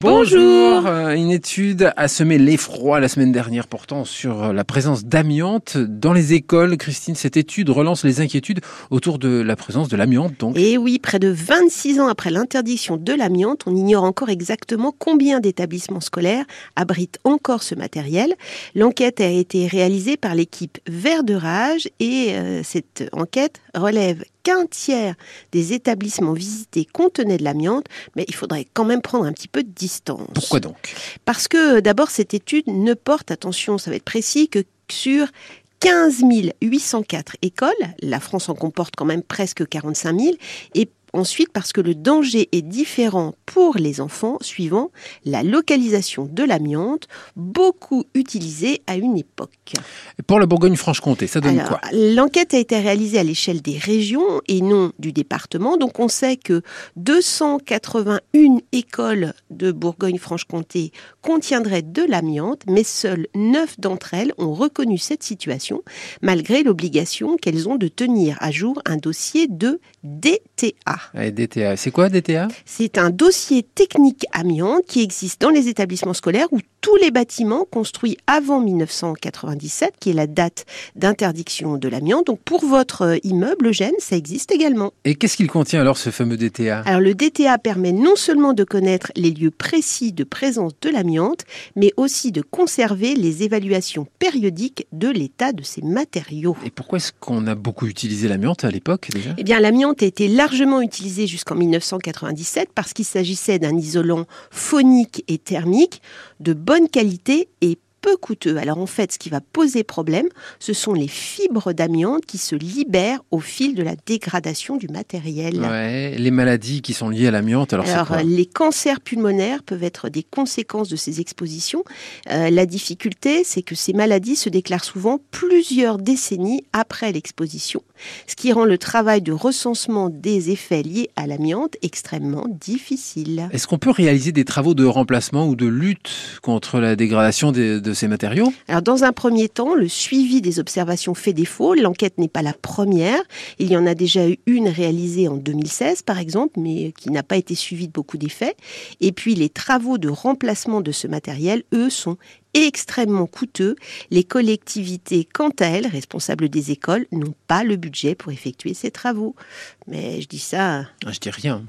Bonjour Euh, Une étude a semé l'effroi la semaine dernière portant sur euh, la présence d'amiante dans les écoles. Christine, cette étude relance les inquiétudes autour de la présence de l'amiante. Donc, Et oui, près de 26 ans après l'interdiction de l'amiante, on ignore encore exactement combien d'établissements scolaires abritent encore ce matériel. L'enquête a été réalisée par l'équipe Vert de Rage et euh, cette enquête relève qu'un tiers des établissements visités contenaient de l'amiante, mais il faudrait quand même prendre un petit peu de distance. pourquoi donc? Parce que d'abord, cette étude ne porte, attention, ça va être précis, que sur 15 804 écoles. La France en comporte quand même presque 45 000. Et ensuite, parce que le danger est différent pour les enfants suivant la localisation de l'amiante, beaucoup utilisée à une époque. Pour la Bourgogne-Franche-Comté, ça donne Alors, quoi? L'enquête a été réalisée à l'échelle des régions et non du département. Donc on sait que 281 écoles de Bourgogne-Franche-Comté contiendraient de l'amiante, mais seules 9 d'entre elles ont reconnu cette situation, malgré l'obligation qu'elles ont de tenir à jour un dossier de DTA. DTA. C'est quoi DTA C'est un dossier technique amiante qui existe dans les établissements scolaires où tous les bâtiments construits avant 1997, qui est la date d'interdiction de l'amiante, donc pour votre euh, immeuble, Eugène, ça existe également. Et qu'est-ce qu'il contient alors ce fameux DTA Alors le DTA permet non seulement de connaître les lieux précis de présence de l'amiante, mais aussi de conserver les évaluations périodiques de l'état de ces matériaux. Et pourquoi est-ce qu'on a beaucoup utilisé l'amiante à l'époque déjà? Eh bien, l'amiante a été largement utilisé jusqu'en 1997 parce qu'il s'agissait d'un isolant phonique et thermique de bonne qualité et peu coûteux. Alors en fait, ce qui va poser problème, ce sont les fibres d'amiante qui se libèrent au fil de la dégradation du matériel. Ouais, les maladies qui sont liées à l'amiante, alors, quoi les cancers pulmonaires peuvent être des conséquences de ces expositions. Euh, la difficulté, c'est que ces maladies se déclarent souvent plusieurs décennies après l'exposition, ce qui rend le travail de recensement des effets liés à l'amiante extrêmement difficile. Est-ce qu'on peut réaliser des travaux de remplacement ou de lutte contre la dégradation des- de ces matériaux Alors, dans un premier temps, le suivi des observations fait défaut. L'enquête n'est pas la première. Il y en a déjà eu une réalisée en 2016, par exemple, mais qui n'a pas été suivie de beaucoup d'effets. Et puis, les travaux de remplacement de ce matériel, eux, sont extrêmement coûteux. Les collectivités, quant à elles, responsables des écoles, n'ont pas le budget pour effectuer ces travaux. Mais je dis ça Ah, Je dis rien.